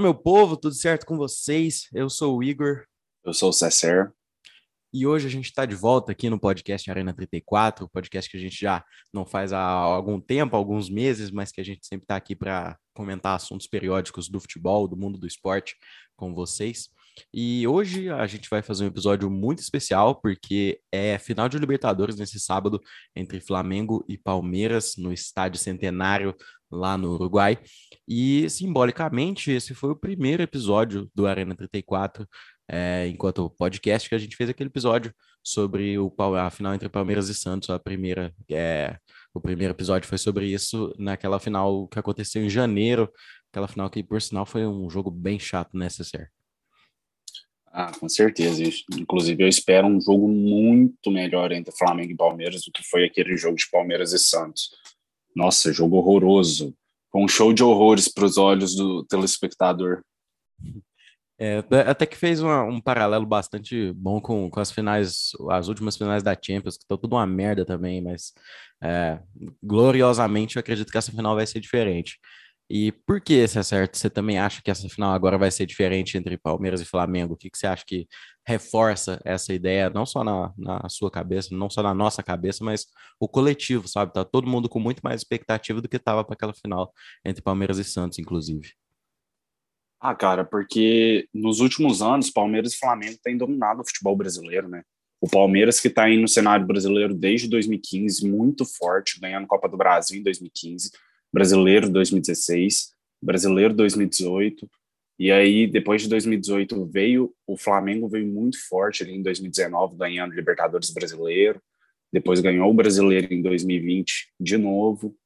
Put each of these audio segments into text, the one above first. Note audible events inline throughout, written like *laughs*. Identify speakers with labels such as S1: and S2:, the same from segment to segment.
S1: Fala, meu povo, tudo certo com vocês? Eu sou o Igor.
S2: Eu sou o Cesser.
S1: E hoje a gente está de volta aqui no podcast Arena 34, podcast que a gente já não faz há algum tempo, alguns meses, mas que a gente sempre está aqui para comentar assuntos periódicos do futebol, do mundo do esporte com vocês. E hoje a gente vai fazer um episódio muito especial, porque é final de Libertadores nesse sábado entre Flamengo e Palmeiras no Estádio Centenário lá no Uruguai. E simbolicamente, esse foi o primeiro episódio do Arena 34, é, enquanto podcast, que a gente fez aquele episódio sobre o, a final entre Palmeiras e Santos. A primeira, é, o primeiro episódio foi sobre isso naquela final que aconteceu em janeiro, aquela final que, por sinal, foi um jogo bem chato, né, César?
S2: Ah, com certeza. Inclusive, eu espero um jogo muito melhor entre Flamengo e Palmeiras do que foi aquele jogo de Palmeiras e Santos. Nossa, jogo horroroso. Com um show de horrores para os olhos do telespectador.
S1: É, até que fez uma, um paralelo bastante bom com, com as finais, as últimas finais da Champions, que estão tudo uma merda também, mas é, gloriosamente eu acredito que essa final vai ser diferente. E por que, se é certo, você também acha que essa final agora vai ser diferente entre Palmeiras e Flamengo? O que, que você acha que reforça essa ideia, não só na, na sua cabeça, não só na nossa cabeça, mas o coletivo, sabe? Tá todo mundo com muito mais expectativa do que estava para aquela final entre Palmeiras e Santos, inclusive.
S2: Ah, cara, porque nos últimos anos, Palmeiras e Flamengo têm dominado o futebol brasileiro, né? O Palmeiras que está aí no cenário brasileiro desde 2015, muito forte, ganhando Copa do Brasil em 2015 Brasileiro 2016, Brasileiro 2018, e aí depois de 2018 veio o Flamengo veio muito forte ali em 2019 ganhando Libertadores Brasileiro, depois ganhou o Brasileiro em 2020 de novo.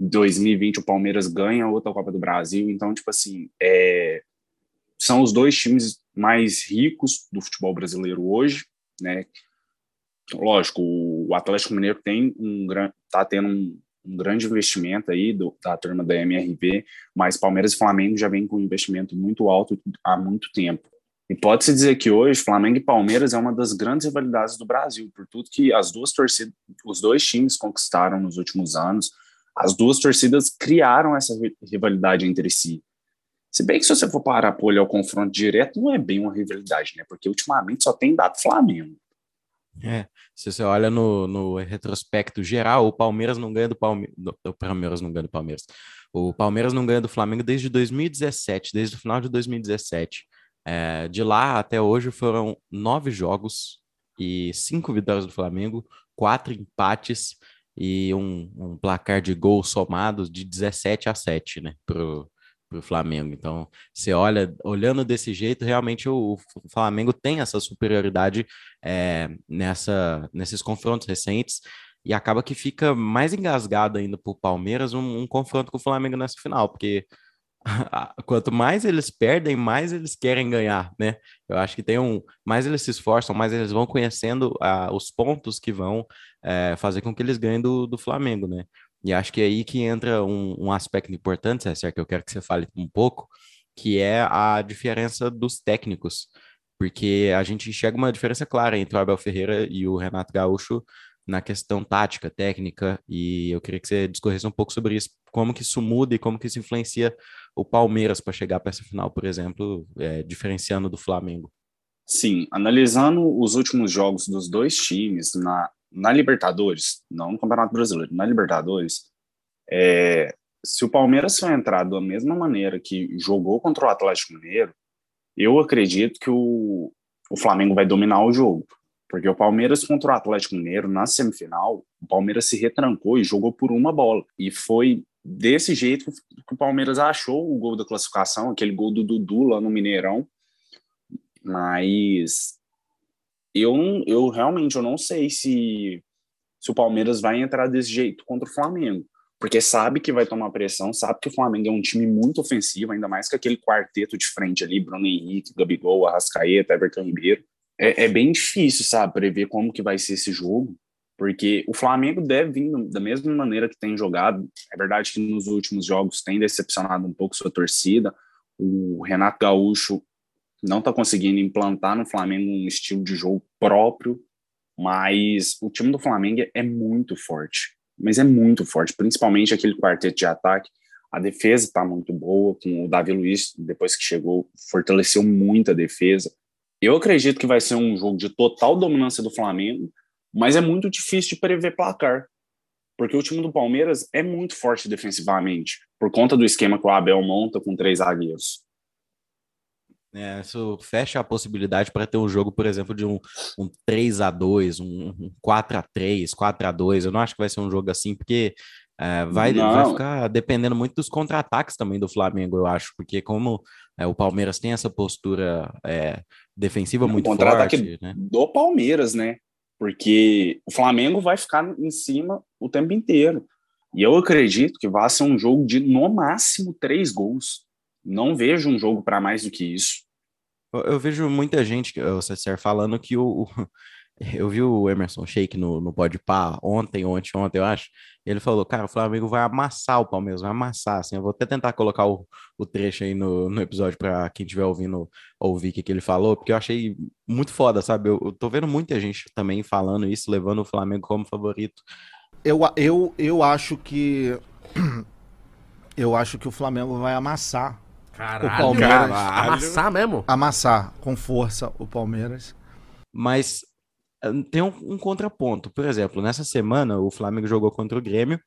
S2: 2020 o Palmeiras ganha outra Copa do Brasil, então tipo assim, é, são os dois times mais ricos do futebol brasileiro hoje, né? Lógico, o Atlético Mineiro tem um grande, tá tendo um, um grande investimento aí do, da turma da MRV, mas Palmeiras e Flamengo já vem com um investimento muito alto há muito tempo. E pode-se dizer que hoje Flamengo e Palmeiras é uma das grandes rivalidades do Brasil, por tudo que as duas torcidas, os dois times conquistaram nos últimos anos, as duas torcidas criaram essa rivalidade entre si. Se bem que se você for parar para olhar o confronto direto, não é bem uma rivalidade, né? Porque ultimamente só tem dado Flamengo.
S1: É, se você olha no, no retrospecto geral, o Palmeiras não ganha do Palmeiras. O Palmeiras não ganha do Palmeiras. O Palmeiras não ganha do Flamengo desde 2017, desde o final de 2017. É, de lá até hoje foram nove jogos e cinco vitórias do Flamengo, quatro empates e um, um placar de gols somados de 17 a 7, né, pro, para o Flamengo. Então, você olha, olhando desse jeito, realmente o, o Flamengo tem essa superioridade é, nessa, nesses confrontos recentes e acaba que fica mais engasgado ainda para o Palmeiras um, um, confronto com o Flamengo nessa final, porque *laughs* quanto mais eles perdem, mais eles querem ganhar, né? Eu acho que tem um, mais eles se esforçam, mais eles vão conhecendo uh, os pontos que vão uh, fazer com que eles ganhem do, do Flamengo, né? E acho que é aí que entra um, um aspecto importante, César, que eu quero que você fale um pouco, que é a diferença dos técnicos, porque a gente enxerga uma diferença clara entre o Abel Ferreira e o Renato Gaúcho na questão tática, técnica, e eu queria que você discorresse um pouco sobre isso, como que isso muda e como que isso influencia o Palmeiras para chegar para essa final, por exemplo, é, diferenciando do Flamengo.
S2: Sim, analisando os últimos jogos dos dois times na, na Libertadores, não no Campeonato Brasileiro, na Libertadores, é, se o Palmeiras for entrar da mesma maneira que jogou contra o Atlético Mineiro, eu acredito que o, o Flamengo vai dominar o jogo. Porque o Palmeiras contra o Atlético Mineiro, na semifinal, o Palmeiras se retrancou e jogou por uma bola. E foi desse jeito que o Palmeiras achou o gol da classificação, aquele gol do Dudu lá no Mineirão. Mas eu, eu realmente eu não sei se, se o Palmeiras vai entrar desse jeito contra o Flamengo. Porque sabe que vai tomar pressão, sabe que o Flamengo é um time muito ofensivo, ainda mais que aquele quarteto de frente ali, Bruno Henrique, Gabigol, Arrascaeta, Everton Ribeiro. É, é bem difícil, sabe, prever como que vai ser esse jogo, porque o Flamengo deve vir da mesma maneira que tem jogado. É verdade que nos últimos jogos tem decepcionado um pouco sua torcida. O Renato Gaúcho não está conseguindo implantar no Flamengo um estilo de jogo próprio, mas o time do Flamengo é muito forte, mas é muito forte, principalmente aquele quarteto de ataque. A defesa está muito boa, com o Davi Luiz, depois que chegou, fortaleceu muito a defesa. Eu acredito que vai ser um jogo de total dominância do Flamengo, mas é muito difícil de prever placar, porque o time do Palmeiras é muito forte defensivamente, por conta do esquema que o Abel monta com três zagueiros.
S1: É, isso fecha a possibilidade para ter um jogo, por exemplo, de um, um 3 a 2 um, um 4 a 3 4 a 2 Eu não acho que vai ser um jogo assim, porque é, vai, vai ficar dependendo muito dos contra-ataques também do Flamengo, eu acho, porque como é, o Palmeiras tem essa postura é, defensiva muito forte. Né?
S2: Do Palmeiras, né? Porque o Flamengo vai ficar em cima o tempo inteiro. E eu acredito que vai ser um jogo de, no máximo, três gols. Não vejo um jogo para mais do que isso.
S1: Eu, eu vejo muita gente, o César, falando que o, *laughs* eu vi o Emerson Sheik no, no Podpah ontem, ontem, ontem, eu acho. Ele falou, cara, o Flamengo vai amassar o Palmeiras, vai amassar, assim. Eu vou até tentar colocar o, o trecho aí no, no episódio para quem estiver ouvindo ouvir o que, que ele falou, porque eu achei muito foda, sabe? Eu, eu tô vendo muita gente também falando isso, levando o Flamengo como favorito.
S3: Eu, eu, eu acho que. *clears throat* Eu acho que o Flamengo vai amassar
S4: Caralho, o Palmeiras. Caralho. Amassar mesmo?
S3: Amassar com força o Palmeiras.
S1: Mas tem um, um, contraponto. Por exemplo, nessa semana o Flamengo jogou contra o Grêmio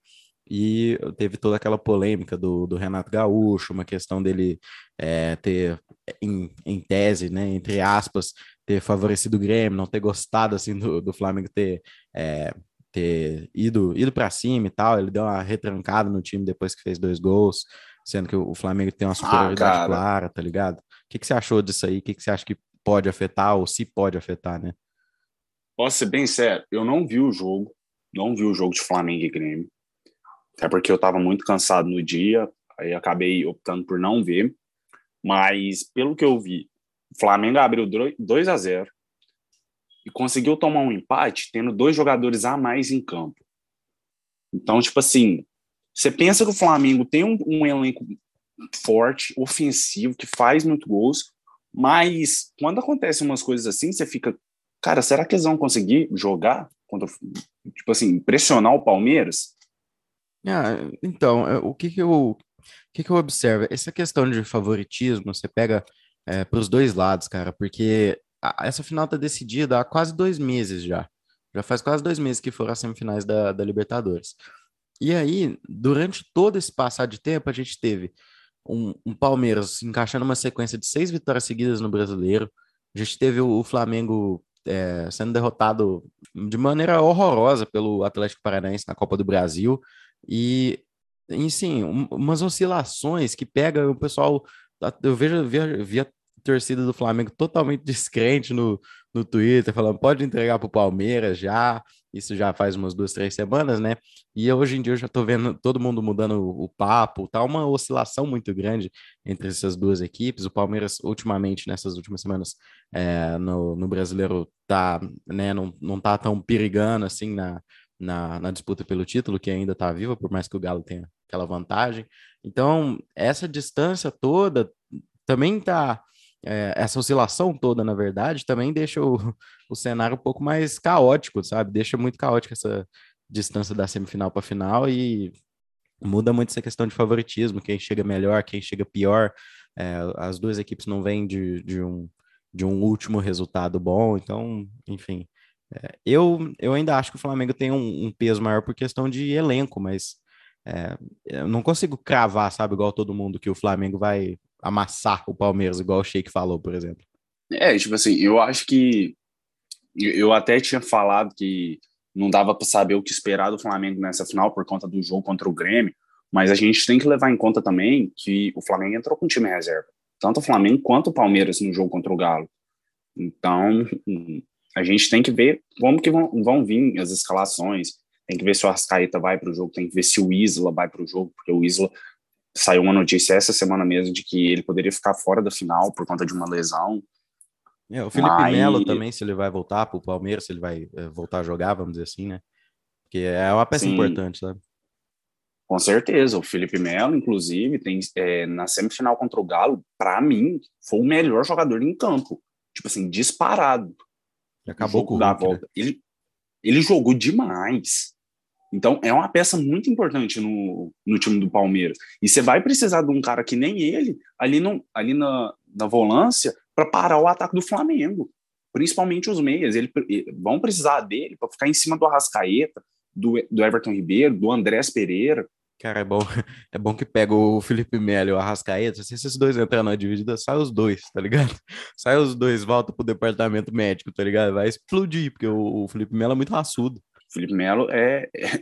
S1: e teve toda aquela polêmica do, do Renato Gaúcho, uma questão dele é, ter, em, em, tese, né, entre aspas, ter favorecido o Grêmio, não ter gostado assim do, do Flamengo ter, é, ter ido, ido para cima e tal. Ele deu uma retrancada no time depois que fez dois gols, sendo que o, Flamengo tem uma ah, superioridade ah, clara, tá ligado? O que, que você achou disso aí? O que, que você acha que pode afetar ou se pode afetar, né?
S2: Posso ser bem sério, eu não vi o jogo, não vi o jogo de Flamengo e Grêmio, até porque eu estava muito cansado no dia, aí acabei optando por não ver, mas pelo que eu vi, o Flamengo abriu 2 a 0 e conseguiu tomar um empate tendo dois jogadores a mais em campo. Então, tipo assim, você pensa que o Flamengo tem um, um elenco forte, ofensivo, que faz muito gols, mas quando acontecem umas coisas assim, você fica, Cara, será que eles vão conseguir jogar contra, tipo assim, pressionar o Palmeiras?
S1: Ah, então, é, o que que eu, o que que eu observo? Essa questão de favoritismo, você pega é, para os dois lados, cara, porque a, essa final tá decidida há quase dois meses já. Já faz quase dois meses que foram as semifinais da, da Libertadores. E aí, durante todo esse passar de tempo, a gente teve um, um Palmeiras encaixando uma sequência de seis vitórias seguidas no Brasileiro. A gente teve o, Flamengo é, sendo derrotado de maneira horrorosa pelo Atlético Paranaense na Copa do Brasil e, e sim, um, umas oscilações que pega o pessoal. Eu vejo via torcida do Flamengo totalmente *laughs* descrente no, no Twitter, falando pode entregar para o Palmeiras já. Isso já faz umas duas, três semanas, né? E hoje em dia eu já tô vendo todo mundo mudando o, papo, tá uma oscilação muito grande entre essas duas equipes. O Palmeiras, ultimamente, nessas últimas semanas, é, no, no brasileiro, tá, né, não, não tá tão perigando assim na, na, na, disputa pelo título, que ainda está viva, por mais que o Galo tenha aquela vantagem. Então, essa distância toda também está é, essa oscilação toda, na verdade, também deixa o, *laughs* o cenário um pouco mais caótico, sabe? Deixa muito caótica essa distância da semifinal para final e muda muito essa questão de favoritismo, quem chega melhor, quem chega pior. É, as duas equipes não vêm de, de, um, de um último resultado bom, então, enfim. É, eu, eu ainda acho que o Flamengo tem um, um peso maior por questão de elenco, mas é, eu não consigo cravar, sabe, igual todo mundo, que o Flamengo vai amassar o Palmeiras, igual o Sheik falou, por exemplo.
S2: É, tipo assim, eu acho que eu até tinha falado que não dava para saber o que esperar do Flamengo nessa final por conta do jogo contra o Grêmio, mas a gente tem que levar em conta também que o Flamengo entrou com time reserva, tanto o Flamengo quanto o Palmeiras no jogo contra o Galo. Então, a gente tem que ver como que vão, vão vir as escalações, tem que ver se o Arrascaeta vai para o jogo, tem que ver se o Isla vai para o jogo, porque o Isla saiu uma notícia essa semana mesmo de que ele poderia ficar fora da final por conta de uma lesão.
S1: É, o Felipe Mas... Melo também, se ele vai voltar para o Palmeiras, se ele vai é, voltar a jogar, vamos dizer assim, né? Porque é uma peça Sim. importante, sabe?
S2: Com certeza, o Felipe Melo, inclusive, tem é, na semifinal contra o Galo, para mim, foi o melhor jogador em campo. Tipo assim, disparado.
S1: acabou com o
S2: volta. Né? Ele, ele jogou demais. Então, é uma peça muito importante no, no time do Palmeiras. E você vai precisar de um cara que nem ele, ali, no, ali na, na volância, para parar o ataque do Flamengo. Principalmente os meias. Ele, vão precisar dele para ficar em cima do Arrascaeta, do, do Everton Ribeiro, do Andrés Pereira.
S1: Cara, é bom, *laughs* é bom que pega o Felipe Melo e o Arrascaeta, se esses dois entrarem na dividida, sai os dois, tá ligado? *laughs* Sai os dois, volta pro departamento médico, tá ligado? Vai explodir, porque o, o Felipe Melo é muito raçudo.
S2: Felipe Melo é, é,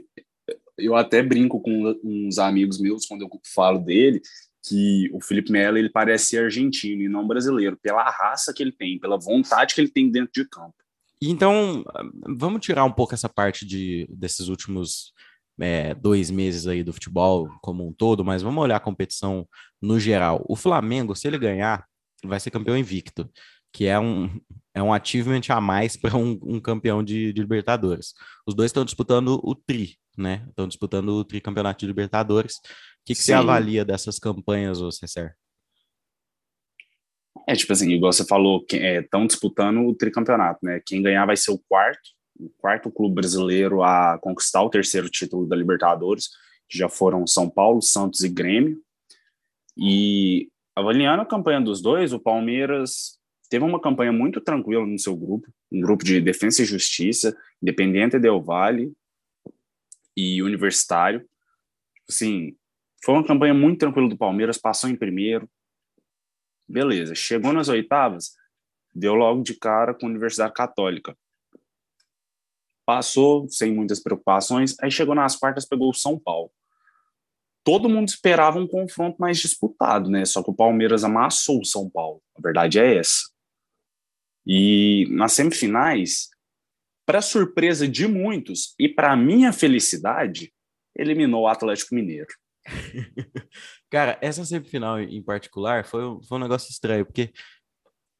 S2: Eu até brinco com uns amigos meus quando eu falo dele, que o Felipe Melo ele parece ser argentino e não brasileiro, pela raça que ele tem, pela vontade que ele tem dentro de campo.
S1: Então, vamos tirar um pouco essa parte de, desses últimos é, dois meses aí do futebol como um todo, mas vamos olhar a competição no geral. O Flamengo, se ele ganhar, vai ser campeão invicto que é um, é um achievement a mais *laughs* para um, um, campeão de, de, Libertadores. Os dois estão disputando o tri, né? Estão disputando o tricampeonato de Libertadores. O que, que você avalia dessas campanhas, ô Cesar?
S2: É, tipo assim, igual você falou, estão é, disputando o tricampeonato, né? Quem ganhar vai ser o quarto, o quarto clube brasileiro a conquistar o terceiro título da Libertadores, que já foram São Paulo, Santos e Grêmio. E avaliando a campanha dos dois, o Palmeiras teve uma campanha muito tranquila no seu grupo, um grupo de defesa e justiça, Independente Del Vale e Universitário. Assim, foi uma campanha muito tranquila do Palmeiras, passou em primeiro. Beleza, chegou nas oitavas, deu logo de cara com a Universidade Católica. Passou sem muitas preocupações, aí chegou nas quartas, pegou o São Paulo. Todo mundo esperava um confronto mais disputado, né? Só que o Palmeiras amassou o São Paulo. A verdade é essa. E nas semifinais, para surpresa de muitos e para minha felicidade, eliminou o Atlético Mineiro. *laughs*
S1: Cara, essa semifinal em particular foi, foi um negócio estranho, porque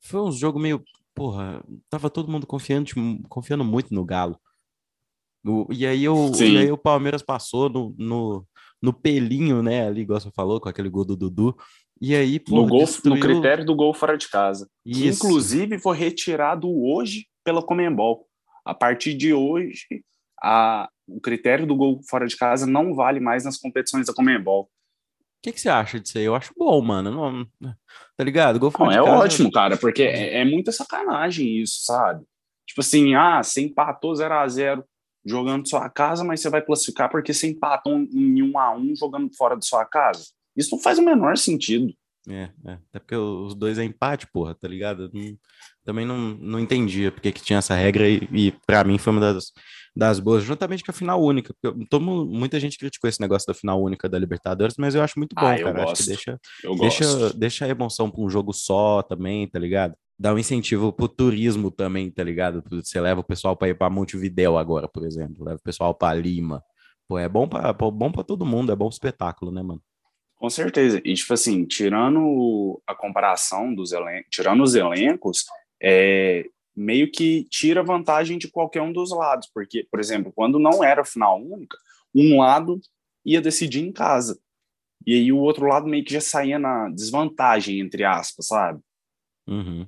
S1: foi um jogo meio. Porra, tava todo mundo confiante, confiando muito no Galo. O, e, aí o, e aí o Palmeiras passou no, no, no pelinho, né? Ali, igual você falou, com aquele gol do Dudu. E aí,
S2: pô, no, gol, destruiu... no critério do gol fora de casa. Isso. Que, inclusive, foi retirado hoje pela Comembol. A partir de hoje, a, o critério do gol fora de casa não vale mais nas competições da Comembol. O
S1: que, que você acha disso aí? Eu acho bom, mano. Não, tá ligado?
S2: Gol fora não, de é casa... ótimo, cara, porque é, é muita sacanagem isso, sabe? Tipo assim, ah, você empatou 0 a 0 jogando sua casa, mas você vai classificar porque você empatou em 1 a 1 jogando fora de sua casa. Isso não faz o menor sentido.
S1: É, é. Até porque os dois é empate, porra, tá ligado? Não, também não, não entendia porque que tinha essa regra e, e para mim foi uma das, das boas, juntamente com a final única. Eu, tomo, muita gente criticou esse negócio da final única da Libertadores, mas eu acho muito bom, ah, cara. Acho que deixa, deixa, deixa a emoção para um jogo só também, tá ligado? Dá um incentivo pro turismo também, tá ligado? Você leva o pessoal para ir para Montevidéu agora, por exemplo, leva o pessoal para Lima. Pô, é bom para bom para todo mundo, é bom espetáculo, né, mano?
S2: Com certeza. E, tipo assim, tirando a comparação dos elencos, tirando os elencos, é, meio que tira vantagem de qualquer um dos lados. Porque, por exemplo, quando não era final única, um lado ia decidir em casa. E aí o outro lado meio que já saía na desvantagem, entre aspas, sabe?
S1: Uhum.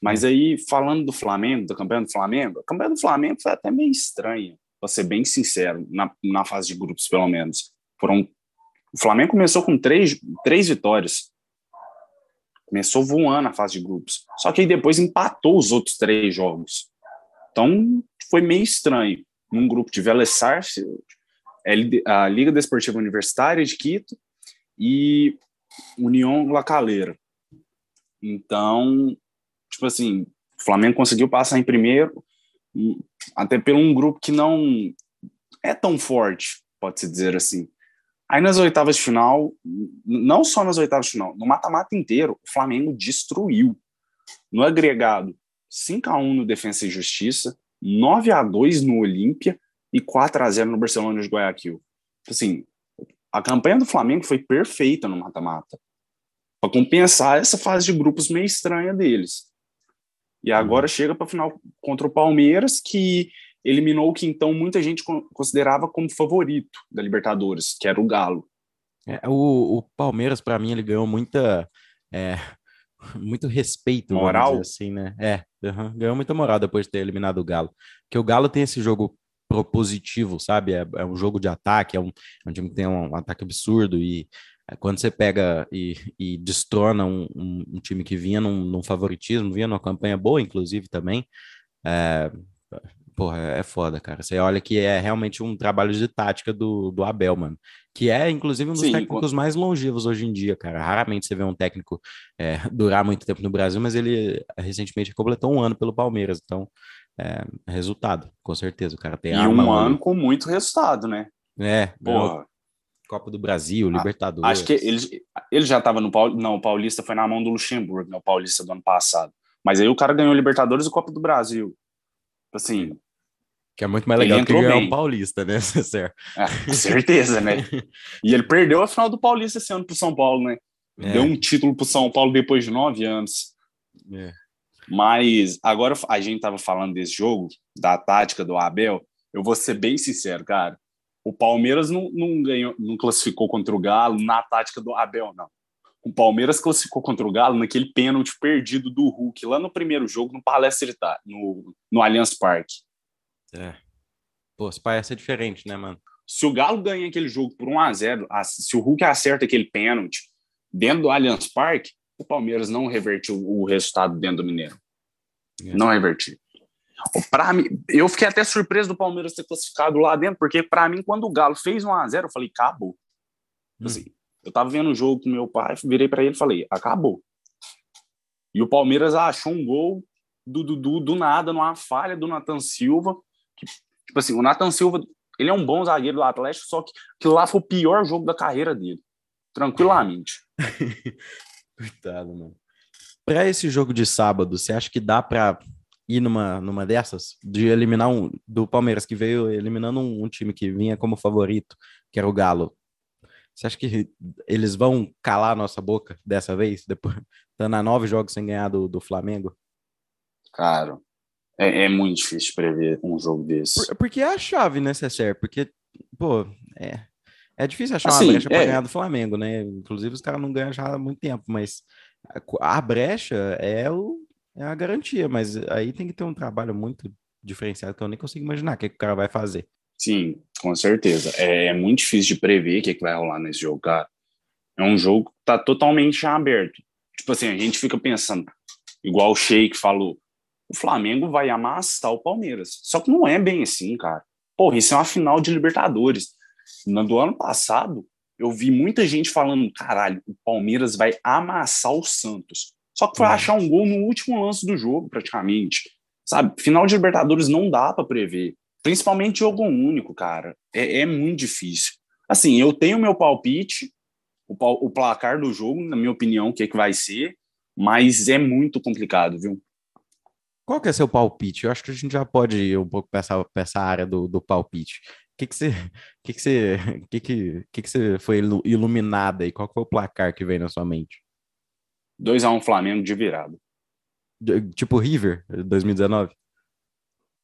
S2: Mas aí, falando do Flamengo, da campanha do Flamengo, a campanha do Flamengo foi até meio estranha, para ser bem sincero, na, na fase de grupos, pelo menos. Foram o Flamengo começou com três, três vitórias. Começou voando a fase de grupos. Só que aí depois empatou os outros três jogos. Então foi meio estranho. Num grupo de Vélez Sarsfield, a Liga Desportiva Universitária de Quito e União La Calera. Então, tipo assim, o Flamengo conseguiu passar em primeiro, até pelo um grupo que não é tão forte, pode-se dizer assim. Aí nas oitavas de final, não só nas oitavas de final, no mata-mata inteiro, o Flamengo destruiu. No agregado, 5 a 1 no Defensa e Justiça, 9 a 2 no Olímpia e 4 a 0 no Barcelona de Guayaquil. Assim, a campanha do Flamengo foi perfeita no mata-mata. Para compensar essa fase de grupos meio estranha deles. E agora uhum. chega para final contra o Palmeiras, que eliminou o que então muita gente considerava como favorito da Libertadores, que era o Galo.
S1: É, o, o, Palmeiras, para mim, ele ganhou muita. É, *laughs* muito respeito,
S2: moral,
S1: assim, né? É, uhum, ganhou muita moral depois de ter eliminado o Galo. Porque o Galo tem esse jogo propositivo, sabe? É, é, um jogo de ataque, é um, é um time que tem um, um ataque absurdo e é, quando você pega e, e destrona um, um, um, time que vinha num, num, favoritismo, vinha numa campanha boa, inclusive, também, é, porra, é foda, cara. Você olha que é realmente um trabalho de tática do, do Abel, mano. Que é, inclusive, um dos Sim, técnicos mais longevos hoje em dia, cara. Raramente você vê um técnico é, *laughs* durar muito tempo no Brasil, mas ele recentemente completou um ano pelo Palmeiras. Então, é, resultado, com certeza. O cara tem
S2: E um ano com muito resultado, né?
S1: É, porra. Copa do Brasil, Libertadores.
S2: Acho que ele, ele já estava no Paulista. Não, o Paulista foi na mão do Luxemburgo, né? O Paulista do ano passado. Mas aí o cara ganhou Libertadores e Copa do Brasil. Assim,
S1: que é muito mais legal que ganhar um Paulista, né, *laughs* César?
S2: Ah, com certeza, né? *laughs* E ele perdeu a final do Paulista esse ano pro São Paulo, né? É. Deu um título pro São Paulo depois de nove anos. É. Mas agora a gente tava falando desse jogo, da tática do Abel. Eu vou ser bem sincero, cara. O Palmeiras não, não ganhou, não classificou contra o Galo na tática do Abel, não. O Palmeiras classificou contra o Galo naquele pênalti perdido do Hulk lá no primeiro jogo no Palestra no, no Allianz Parque.
S1: É. Pô, se parece diferente, né, mano?
S2: Se o Galo ganha aquele jogo por 1 a 0 se o Hulk acerta aquele pênalti dentro do Allianz Parque, o Palmeiras não revertiu o resultado dentro do Mineiro. É. Não revertiu. Para mim, eu fiquei até surpreso do Palmeiras ter classificado lá dentro, porque para mim, quando o Galo fez 1 a 0 eu falei, acabou. Hum. Eu tava vendo o jogo com meu pai, virei para ele e falei, acabou. E o Palmeiras achou um gol do, do, do nada, numa falha do Nathan Silva, que, tipo assim, o Nathan Silva, ele é um bom zagueiro do Atlético, só que, que lá foi o pior jogo da carreira dele. Tranquilamente. *laughs*
S1: Coitado, mano. Para esse jogo de sábado, você acha que dá para ir numa, numa dessas? De eliminar um do Palmeiras, que veio eliminando um, um time que vinha como favorito, que era o Galo. Você acha que eles vão calar a nossa boca dessa vez? Depois, *laughs* estando a nove jogos sem ganhar do, do Flamengo?
S2: Cara, é, é, muito difícil prever um jogo desse.
S1: Por, porque é a chave, né, César? Porque, pô, é, é difícil achar assim, uma brecha para é... ganhar do Flamengo, né? Inclusive, os caras não ganham já há muito tempo, mas a, a brecha é, o, é a garantia, mas aí tem que ter um trabalho muito diferenciado que eu nem consigo imaginar o que, que o cara vai fazer.
S2: Sim, com certeza. É, é muito difícil de prever o que, que vai rolar nesse jogo, cara. É um jogo que tá totalmente aberto. Tipo assim, a gente fica pensando, igual o Sheik falou, o Flamengo vai amassar o Palmeiras. Só que não é bem assim, cara. Porra, isso é uma final de Libertadores. No do ano passado, eu vi muita gente falando, caralho, o Palmeiras vai amassar o Santos. Só que foi uhum. achar um gol no último lance do jogo, praticamente. Sabe? Final de Libertadores não dá para prever. Principalmente jogo único, cara. É, é, muito difícil. Assim, eu tenho meu palpite, o, o placar do jogo, na minha opinião, o que, é que vai ser, mas é muito complicado, viu?
S1: Qual que é seu palpite? Eu acho que a gente já pode ir um pouco para essa, essa área do, do palpite. O que que você, que que você, que que, que que você foi iluminado aí? Qual foi o placar que veio na sua mente?
S2: 2x1 um Flamengo de virada.
S1: Tipo River, 2019?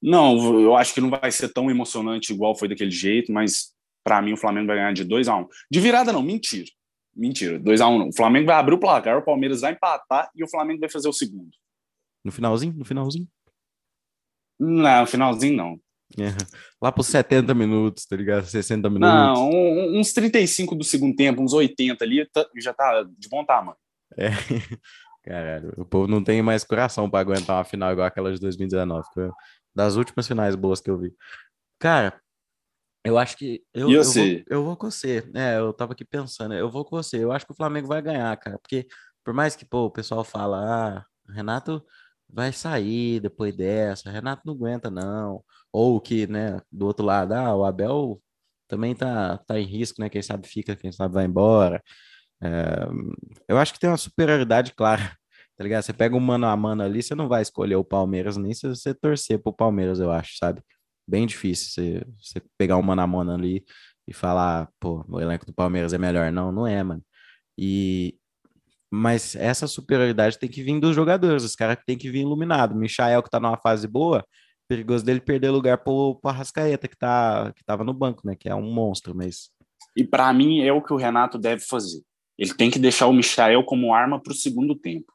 S2: Não, eu acho que não vai ser tão emocionante igual foi daquele jeito, mas para mim o Flamengo vai ganhar de 2 a 1 um. De virada não, mentira. Mentira, 2 a 1 um, não. O Flamengo vai abrir o placar, o Palmeiras vai empatar e o Flamengo vai fazer o segundo.
S1: No finalzinho? No finalzinho?
S2: Não, no finalzinho não.
S1: É. Lá por 70 minutos, tá ligado? 60 minutos.
S2: Não, um, uns 35 do segundo tempo, uns 80 ali, tá, já tá de bom tamanho.
S1: É. *laughs* Caralho, o povo não tem mais coração para aguentar uma final igual aquela de 2019. Das últimas finais boas que eu vi. Cara, eu acho que. Eu,
S2: eu,
S1: vou, eu vou com você. É, eu tava aqui pensando, eu vou com você. Eu acho que o Flamengo vai ganhar, cara. Porque, por mais que pô, o pessoal fala, ah, Renato vai sair depois dessa. Renato não aguenta, não. Ou que, né, do outro lado, ah, o Abel também tá, tá em risco, né? Quem sabe fica, quem sabe vai embora. É, eu acho que tem uma superioridade clara, tá ligado? Você pega um mano a mano ali, você não vai escolher o Palmeiras nem se você torcer pro Palmeiras, eu acho, sabe? Bem difícil você, você pegar um mano a mano ali e falar, pô, o elenco do Palmeiras é melhor. Não, não é, mano. E, mas essa superioridade tem que vir dos jogadores, os caras tem que vir iluminado. Michael, que tá numa fase boa, perigoso dele perder lugar pro, pro Arrascaeta, que, tá, que tava no banco, né? Que é um monstro, mas.
S2: E para mim é o que o Renato deve fazer. Ele tem que deixar o Michael como arma pro segundo tempo,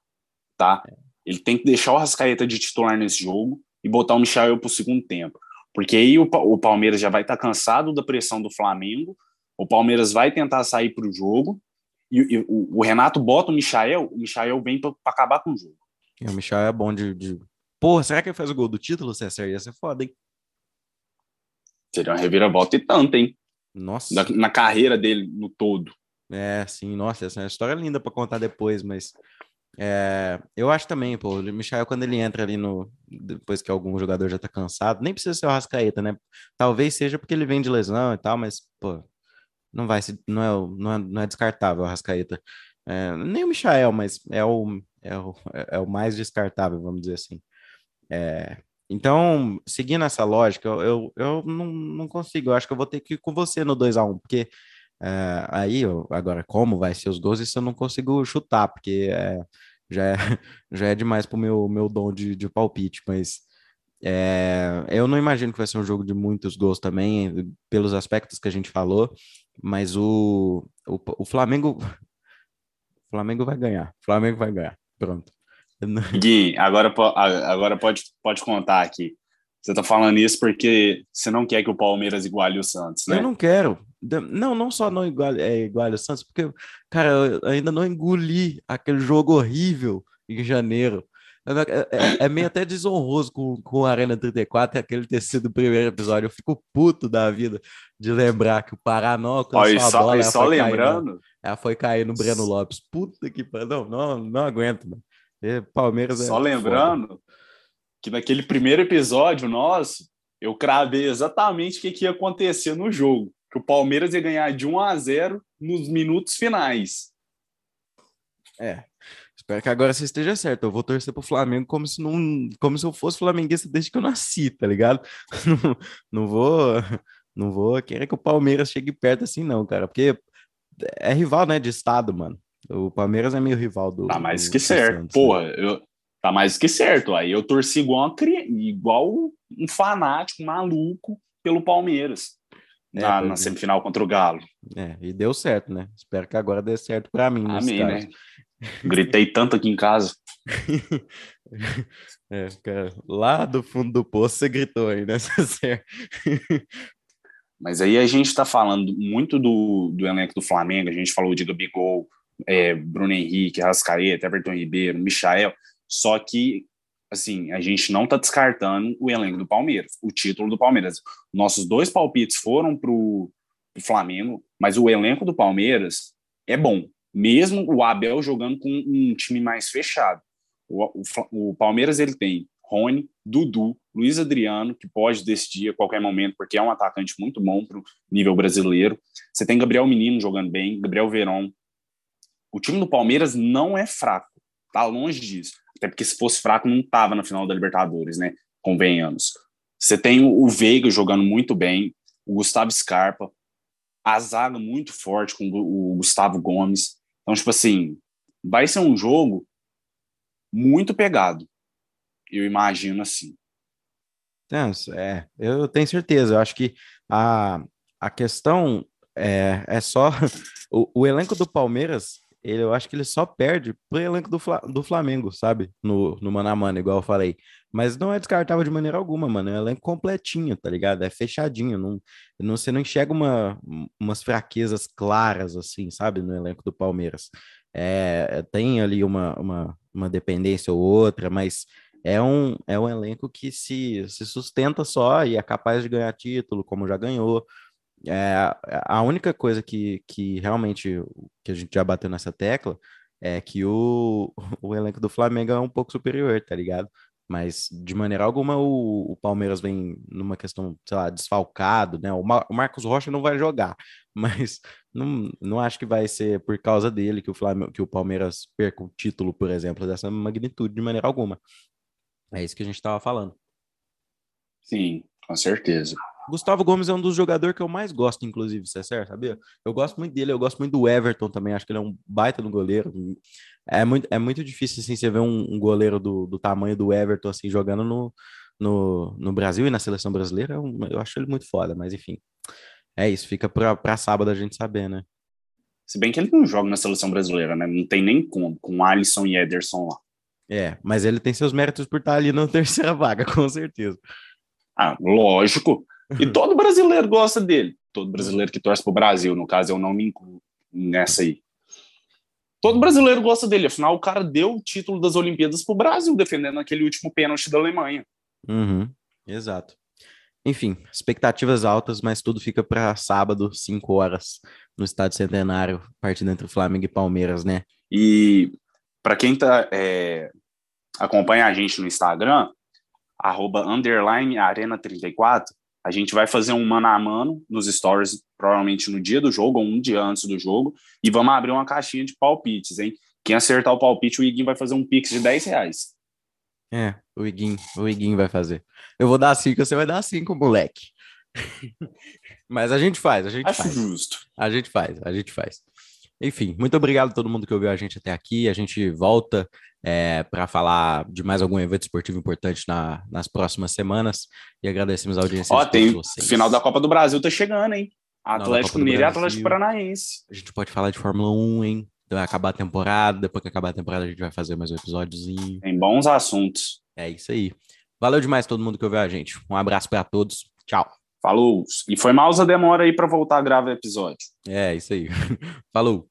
S2: tá? É. Ele tem que deixar o Arrascaeta de titular nesse jogo e botar o Michael pro segundo tempo. Porque aí o, o Palmeiras já vai estar tá cansado da pressão do Flamengo, o Palmeiras vai tentar sair para o jogo, e, e o, o, Renato bota o Michael, o Michael vem para acabar com o jogo.
S1: E o Michael é bom de, de... Porra, será que ele faz o gol do título, César? Ia ser foda, hein?
S2: Seria uma reviravolta e tanto, hein?
S1: Nossa.
S2: Na, na carreira dele no todo.
S1: É, sim, nossa, essa é uma história linda para contar depois, mas é, eu acho também, pô, o Michel, quando ele entra ali no. Depois que algum jogador já tá cansado, nem precisa ser o Rascaeta, né? Talvez seja porque ele vem de lesão e tal, mas, pô, não vai se. Não é, não é, não é descartável o Rascaeta. É, nem o Michael, mas é o, é, o, é o mais descartável, vamos dizer assim. É, então, seguindo essa lógica, eu, eu, eu não, não consigo. Eu acho que eu vou ter que ir com você no 2 a 1 porque é, aí, agora, como vai ser os gols, isso eu não consigo chutar, porque é, já, é, *laughs* já é demais pro meu, meu dom de, de palpite, mas é, eu não imagino que vai ser um jogo de muitos gols também, pelos aspectos que a gente falou, mas o, o, o Flamengo. *laughs* O Flamengo vai ganhar. O Flamengo vai ganhar. Pronto. *laughs*
S2: Gui, agora, agora pode, pode contar aqui. Você tá falando isso porque você não quer que o Palmeiras iguale o Santos, né?
S1: Eu não quero. Não, não só não iguale, é, iguale o Santos, porque, cara, eu ainda não engoli aquele jogo horrível em janeiro. É, é, é meio até desonroso com, com a Arena 34 aquele ter sido o primeiro episódio. Eu fico puto da vida de lembrar que o Paraná alcançou
S2: a bola. E só lembrando.
S1: Ela foi cair no Breno Lopes. Puta que pariu. Não, não, não aguento, mano. Palmeiras
S2: Só lembrando foda. que naquele primeiro episódio nosso, eu cravei exatamente o que, que ia acontecer no jogo. Que o Palmeiras ia ganhar de 1 a 0 nos minutos finais.
S1: É. Espero que agora você esteja certo. Eu vou torcer pro Flamengo como se não, como se eu fosse flamenguista desde que eu nasci, tá ligado? *laughs* Não, não vou, não vou querer que o Palmeiras chegue perto assim não, cara, porque é rival, né, de estado, mano. O Palmeiras é meio rival do.
S2: Tá mais
S1: do,
S2: que certo. Santos? Porra, né? eu, tá mais que certo. Aí eu torci igual, uma, igual um fanático maluco pelo Palmeiras. É, na, na, semifinal contra o Galo.
S1: É, e deu certo, né? Espero que agora dê certo para mim. Amém, né?
S2: Gritei tanto aqui em casa. *laughs*
S1: é, cara, lá do fundo do poço você gritou aí, né? *laughs*
S2: Mas aí a gente está falando muito do, do elenco do Flamengo, a gente falou de Gabigol, é, Bruno Henrique, Rascaeta, Everton Ribeiro, Michael, só que assim, a gente não está descartando o elenco do Palmeiras, o título do Palmeiras. Nossos dois palpites foram para o Flamengo, mas o elenco do Palmeiras é bom, mesmo o Abel jogando com um time mais fechado. O, o, o Palmeiras ele tem Rony, Dudu, Luiz Adriano, que pode decidir a qualquer momento, porque é um atacante muito bom para o nível brasileiro. Você tem Gabriel Menino jogando bem, Gabriel Verón, o time do Palmeiras não é fraco, tá longe disso. Até porque se fosse fraco não tava na final da Libertadores, né? Convenhamos. Você tem o Veiga jogando muito bem, o Gustavo Scarpa, a zaga muito forte com o Gustavo Gomes. Então, tipo assim, vai ser um jogo muito pegado. Eu imagino assim.
S1: É, eu tenho certeza. Eu acho que a, a questão é, é só *laughs* o, o elenco do Palmeiras ele, eu acho que ele só perde pro elenco do, Fla, do Flamengo, sabe? No, no mano a mano, igual eu falei. Mas não é descartável de maneira alguma, mano. É um elenco completinho, tá ligado? É fechadinho. Não, não, você não enxerga uma, umas fraquezas claras, assim, sabe? No elenco do Palmeiras. É, tem ali uma, uma, uma dependência ou outra, mas é um, é um elenco que se, se sustenta só e é capaz de ganhar título, como já ganhou. É, a única coisa que, que realmente que a gente já bateu nessa tecla é que o, *laughs* o elenco do Flamengo é um pouco superior, tá ligado? Mas de maneira alguma o, o Palmeiras vem numa questão, sei lá, desfalcado, né? O, Mar, o Marcos Rocha não vai jogar, *laughs* mas não, não acho que vai ser por causa dele que o Flamengo, que o Palmeiras perca o título, por exemplo, dessa magnitude de maneira alguma. É isso que a gente estava falando.
S2: Sim, com certeza.
S1: Gustavo Gomes é um dos jogadores que eu mais gosto, inclusive, César, sabia? Eu gosto muito dele, eu gosto muito do Everton também, acho que ele é um baita no goleiro. É muito, é muito difícil, assim, você ver um, um goleiro do, do tamanho do Everton, assim, jogando no, no, no Brasil e na seleção brasileira, eu, eu acho ele muito foda, mas enfim. É isso, fica pra, pra sábado a gente saber, né?
S2: Se bem que ele não joga na seleção brasileira, né? Não tem nem como, com Alisson e Ederson lá.
S1: É, mas ele tem seus méritos por estar ali na *laughs* terceira vaga, com certeza.
S2: Ah, lógico. E *laughs* todo brasileiro gosta dele. Todo brasileiro que torce pro Brasil, no caso, eu não me incluo nessa aí. Todo brasileiro gosta dele, afinal, o cara deu o título das Olimpíadas pro Brasil, defendendo aquele último pênalti da Alemanha.
S1: Uhum, exato. Enfim, expectativas altas, mas tudo fica para sábado, 5 horas, no Estádio Centenário, partida entre Flamengo e Palmeiras, né?
S2: E para quem tá, é, acompanha a gente no Instagram, arroba underline arena34, a gente vai fazer um mano a mano nos stories, provavelmente no dia do jogo ou um dia antes do jogo, e vamos abrir uma caixinha de palpites, hein? Quem acertar o palpite, o Iguinho vai fazer um pix de 10 reais.
S1: É, o Iguinho, o Iguinho vai fazer. Eu vou dar cinco, você vai dar cinco, moleque. *laughs* Mas a gente faz, a gente
S2: Acho
S1: faz.
S2: justo.
S1: A gente faz, a gente faz. Enfim, muito obrigado a todo mundo que ouviu a gente até aqui. A gente volta é, para falar de mais algum evento esportivo importante na, nas próximas semanas. E agradecemos a audiência
S2: Ó,
S1: de
S2: tem
S1: vocês.
S2: final da Copa do Brasil tá chegando, hein? Atlético Mineiro e. Atlético Paranaense.
S1: A gente pode falar de Fórmula 1, hein? Vai acabar a temporada. Depois que acabar a temporada, a gente vai fazer mais um episódiozinho.
S2: Tem bons assuntos.
S1: É isso aí. Valeu demais todo mundo que ouviu a gente. Um abraço para todos. Tchau.
S2: Falou. E foi mal a demora aí para voltar a gravar o episódio.
S1: É isso aí. *laughs* Falou.